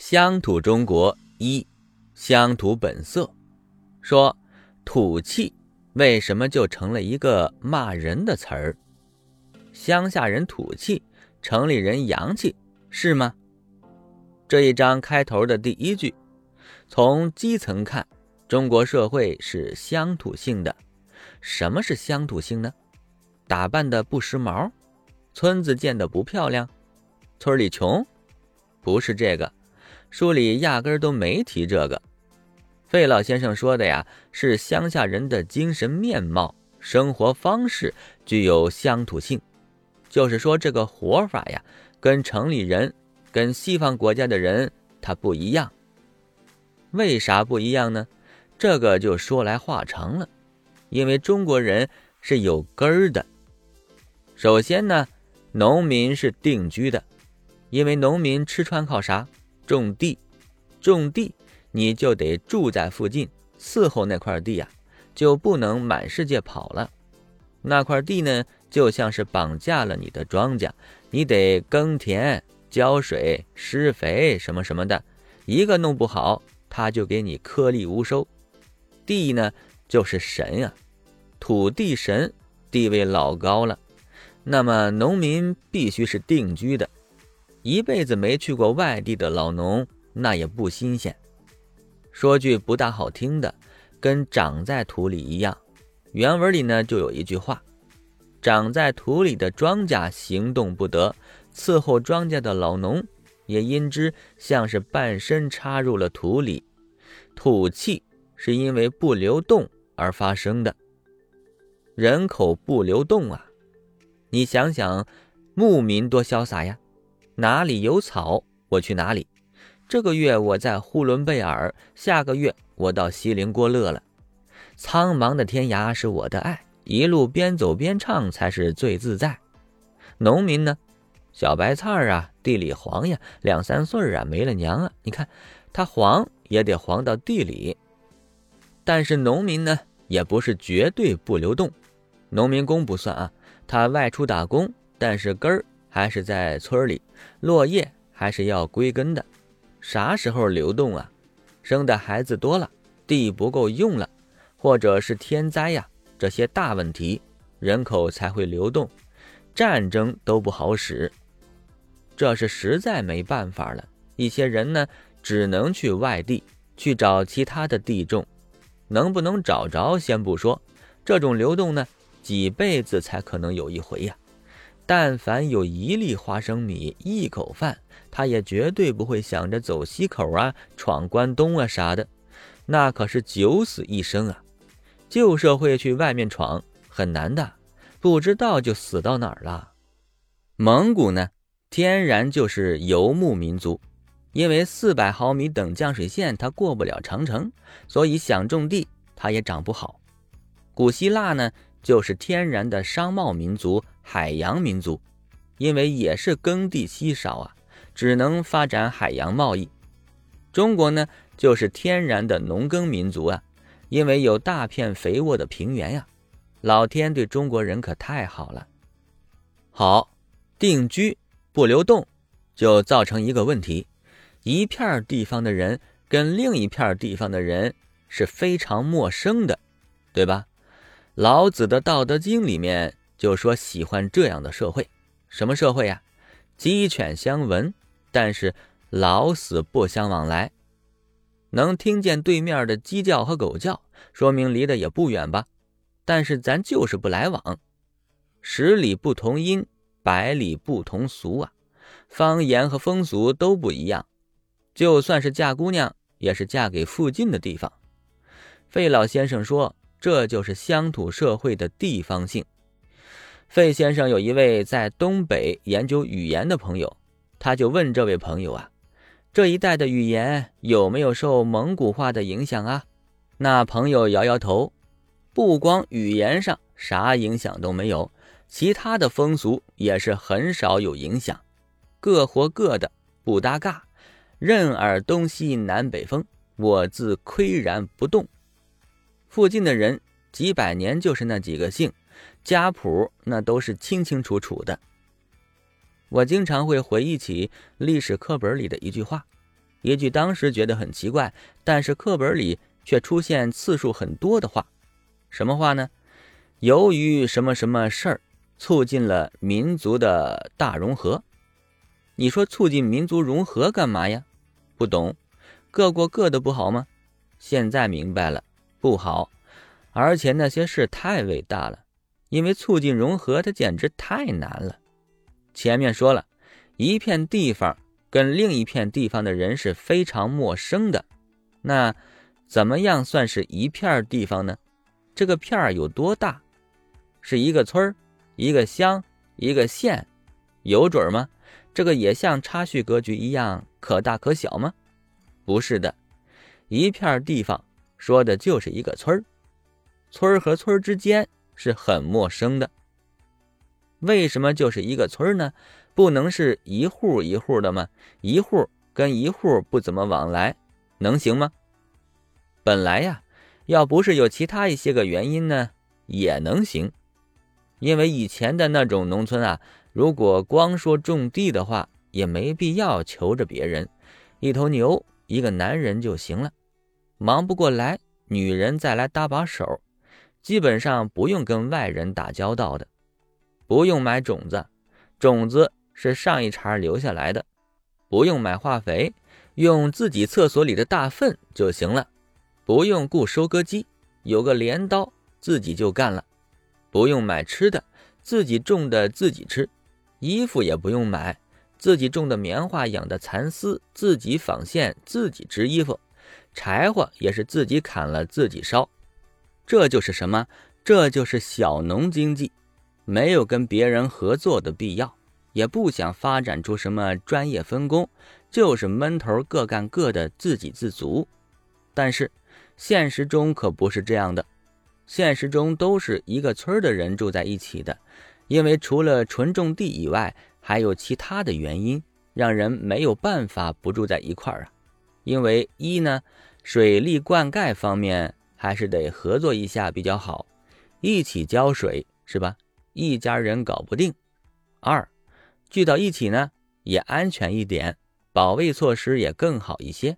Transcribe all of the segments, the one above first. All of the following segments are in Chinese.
乡土中国一，乡土本色，说土气为什么就成了一个骂人的词儿？乡下人土气，城里人洋气，是吗？这一章开头的第一句，从基层看，中国社会是乡土性的。什么是乡土性呢？打扮的不时髦，村子建的不漂亮，村里穷，不是这个。书里压根儿都没提这个，费老先生说的呀，是乡下人的精神面貌、生活方式具有乡土性，就是说这个活法呀，跟城里人、跟西方国家的人他不一样。为啥不一样呢？这个就说来话长了，因为中国人是有根儿的。首先呢，农民是定居的，因为农民吃穿靠啥？种地，种地，你就得住在附近，伺候那块地呀，就不能满世界跑了。那块地呢，就像是绑架了你的庄稼，你得耕田、浇水、施肥什么什么的，一个弄不好，他就给你颗粒无收。地呢，就是神呀，土地神地位老高了。那么农民必须是定居的。一辈子没去过外地的老农，那也不新鲜。说句不大好听的，跟长在土里一样。原文里呢就有一句话：“长在土里的庄稼行动不得，伺候庄稼的老农也因之像是半身插入了土里。土气是因为不流动而发生的。人口不流动啊，你想想，牧民多潇洒呀！”哪里有草，我去哪里。这个月我在呼伦贝尔，下个月我到锡林郭勒了。苍茫的天涯是我的爱，一路边走边唱才是最自在。农民呢，小白菜啊，地里黄呀，两三岁啊，没了娘啊。你看，他黄也得黄到地里。但是农民呢，也不是绝对不流动。农民工不算啊，他外出打工，但是根儿。还是在村里，落叶还是要归根的。啥时候流动啊？生的孩子多了，地不够用了，或者是天灾呀，这些大问题，人口才会流动。战争都不好使，这是实在没办法了。一些人呢，只能去外地去找其他的地种，能不能找着先不说，这种流动呢，几辈子才可能有一回呀。但凡有一粒花生米、一口饭，他也绝对不会想着走西口啊、闯关东啊啥的，那可是九死一生啊！旧社会去外面闯很难的，不知道就死到哪儿了。蒙古呢，天然就是游牧民族，因为四百毫米等降水线，它过不了长城，所以想种地它也长不好。古希腊呢，就是天然的商贸民族。海洋民族，因为也是耕地稀少啊，只能发展海洋贸易。中国呢，就是天然的农耕民族啊，因为有大片肥沃的平原呀。老天对中国人可太好了。好，定居不流动，就造成一个问题：一片地方的人跟另一片地方的人是非常陌生的，对吧？老子的《道德经》里面。就说喜欢这样的社会，什么社会呀？鸡犬相闻，但是老死不相往来。能听见对面的鸡叫和狗叫，说明离得也不远吧？但是咱就是不来往。十里不同音，百里不同俗啊！方言和风俗都不一样。就算是嫁姑娘，也是嫁给附近的地方。费老先生说，这就是乡土社会的地方性。费先生有一位在东北研究语言的朋友，他就问这位朋友啊：“这一代的语言有没有受蒙古化的影响啊？”那朋友摇摇头，不光语言上啥影响都没有，其他的风俗也是很少有影响，各活各的，不搭嘎，任尔东西南北风，我自岿然不动。附近的人几百年就是那几个姓。家谱那都是清清楚楚的。我经常会回忆起历史课本里的一句话：“一句当时觉得很奇怪，但是课本里却出现次数很多的话。什么话呢？由于什么什么事儿，促进了民族的大融合。你说促进民族融合干嘛呀？不懂，各过各的不好吗？现在明白了，不好。而且那些事太伟大了，因为促进融合它简直太难了。前面说了，一片地方跟另一片地方的人是非常陌生的，那怎么样算是一片地方呢？这个片儿有多大？是一个村儿、一个乡、一个县，有准吗？这个也像插叙格局一样可大可小吗？不是的，一片地方说的就是一个村儿，村儿和村儿之间是很陌生的。为什么就是一个村呢？不能是一户一户的吗？一户跟一户不怎么往来，能行吗？本来呀，要不是有其他一些个原因呢，也能行。因为以前的那种农村啊。如果光说种地的话，也没必要求着别人，一头牛一个男人就行了，忙不过来，女人再来搭把手，基本上不用跟外人打交道的，不用买种子，种子是上一茬留下来的，不用买化肥，用自己厕所里的大粪就行了，不用雇收割机，有个镰刀自己就干了，不用买吃的，自己种的自己吃。衣服也不用买，自己种的棉花、养的蚕丝，自己纺线，自己织衣服。柴火也是自己砍了自己烧。这就是什么？这就是小农经济，没有跟别人合作的必要，也不想发展出什么专业分工，就是闷头各干各的，自给自足。但是现实中可不是这样的，现实中都是一个村的人住在一起的。因为除了纯种地以外，还有其他的原因，让人没有办法不住在一块儿啊。因为一呢，水利灌溉方面还是得合作一下比较好，一起浇水是吧？一家人搞不定。二，聚到一起呢也安全一点，保卫措施也更好一些。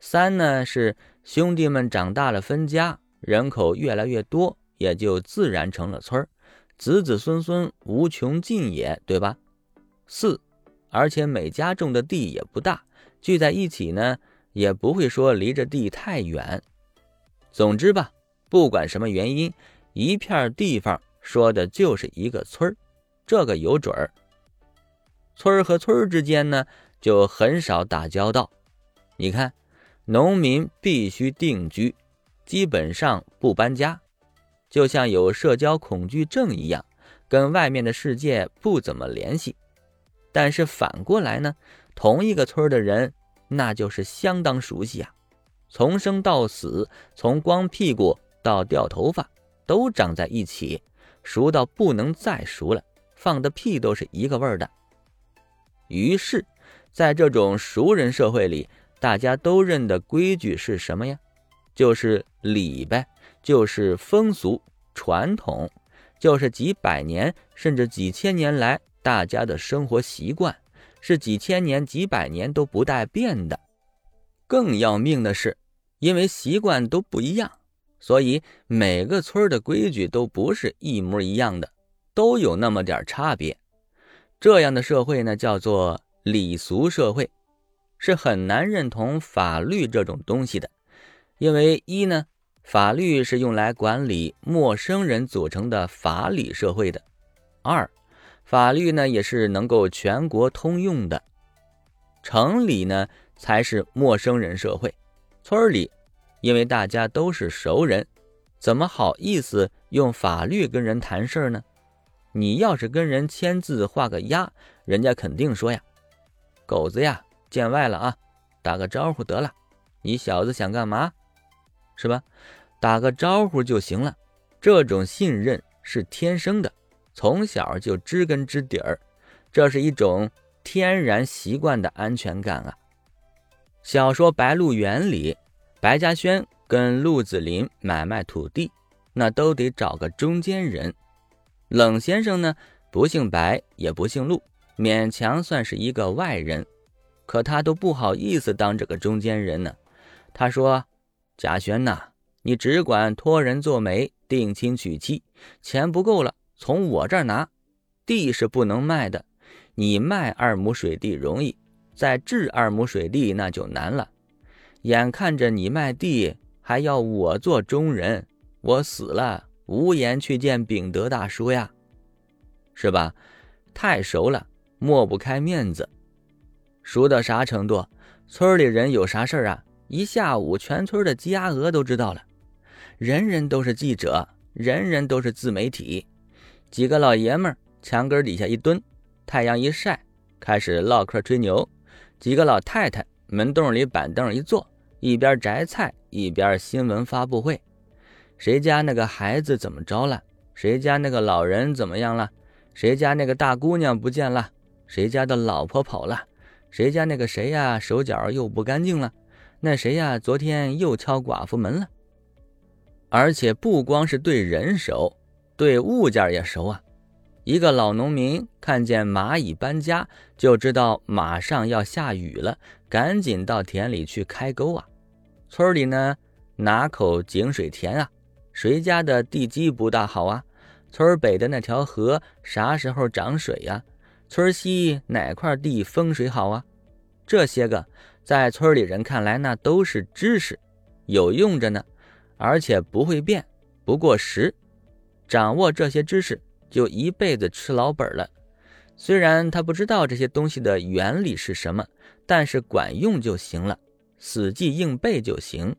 三呢是兄弟们长大了分家，人口越来越多，也就自然成了村儿。子子孙孙无穷尽也，对吧？四，而且每家种的地也不大，聚在一起呢，也不会说离着地太远。总之吧，不管什么原因，一片地方说的就是一个村儿，这个有准儿。村儿和村儿之间呢，就很少打交道。你看，农民必须定居，基本上不搬家。就像有社交恐惧症一样，跟外面的世界不怎么联系。但是反过来呢，同一个村的人，那就是相当熟悉啊。从生到死，从光屁股到掉头发，都长在一起，熟到不能再熟了，放的屁都是一个味儿的。于是，在这种熟人社会里，大家都认的规矩是什么呀？就是礼呗。就是风俗传统，就是几百年甚至几千年来大家的生活习惯，是几千年几百年都不带变的。更要命的是，因为习惯都不一样，所以每个村的规矩都不是一模一样的，都有那么点差别。这样的社会呢，叫做礼俗社会，是很难认同法律这种东西的，因为一呢。法律是用来管理陌生人组成的法理社会的。二，法律呢也是能够全国通用的。城里呢才是陌生人社会，村里，因为大家都是熟人，怎么好意思用法律跟人谈事儿呢？你要是跟人签字画个押，人家肯定说呀：“狗子呀，见外了啊，打个招呼得了。你小子想干嘛？是吧？”打个招呼就行了，这种信任是天生的，从小就知根知底儿，这是一种天然习惯的安全感啊。小说《白鹿原》里，白嘉轩跟鹿子霖买卖土地，那都得找个中间人。冷先生呢，不姓白，也不姓鹿，勉强算是一个外人。可他都不好意思当这个中间人呢。他说：“贾轩呐，你只管托人做媒，定亲娶妻，钱不够了，从我这儿拿。地是不能卖的，你卖二亩水地容易，再置二亩水地那就难了。眼看着你卖地，还要我做中人，我死了无颜去见秉德大叔呀，是吧？太熟了，抹不开面子。熟到啥程度？村里人有啥事儿啊？”一下午，全村的鸡鸭鹅都知道了，人人都是记者，人人都是自媒体。几个老爷们儿墙根底下一蹲，太阳一晒，开始唠嗑吹牛。几个老太太门洞里板凳一坐，一边摘菜一边新闻发布会。谁家那个孩子怎么着了？谁家那个老人怎么样了？谁家那个大姑娘不见了？谁家的老婆跑了？谁家那个谁呀，手脚又不干净了？那谁呀？昨天又敲寡妇门了，而且不光是对人熟，对物件也熟啊。一个老农民看见蚂蚁搬家，就知道马上要下雨了，赶紧到田里去开沟啊。村里呢，哪口井水田啊？谁家的地基不大好啊？村北的那条河啥时候涨水呀？村西哪块地风水好啊？这些个。在村里人看来，那都是知识，有用着呢，而且不会变，不过时。掌握这些知识，就一辈子吃老本了。虽然他不知道这些东西的原理是什么，但是管用就行了，死记硬背就行。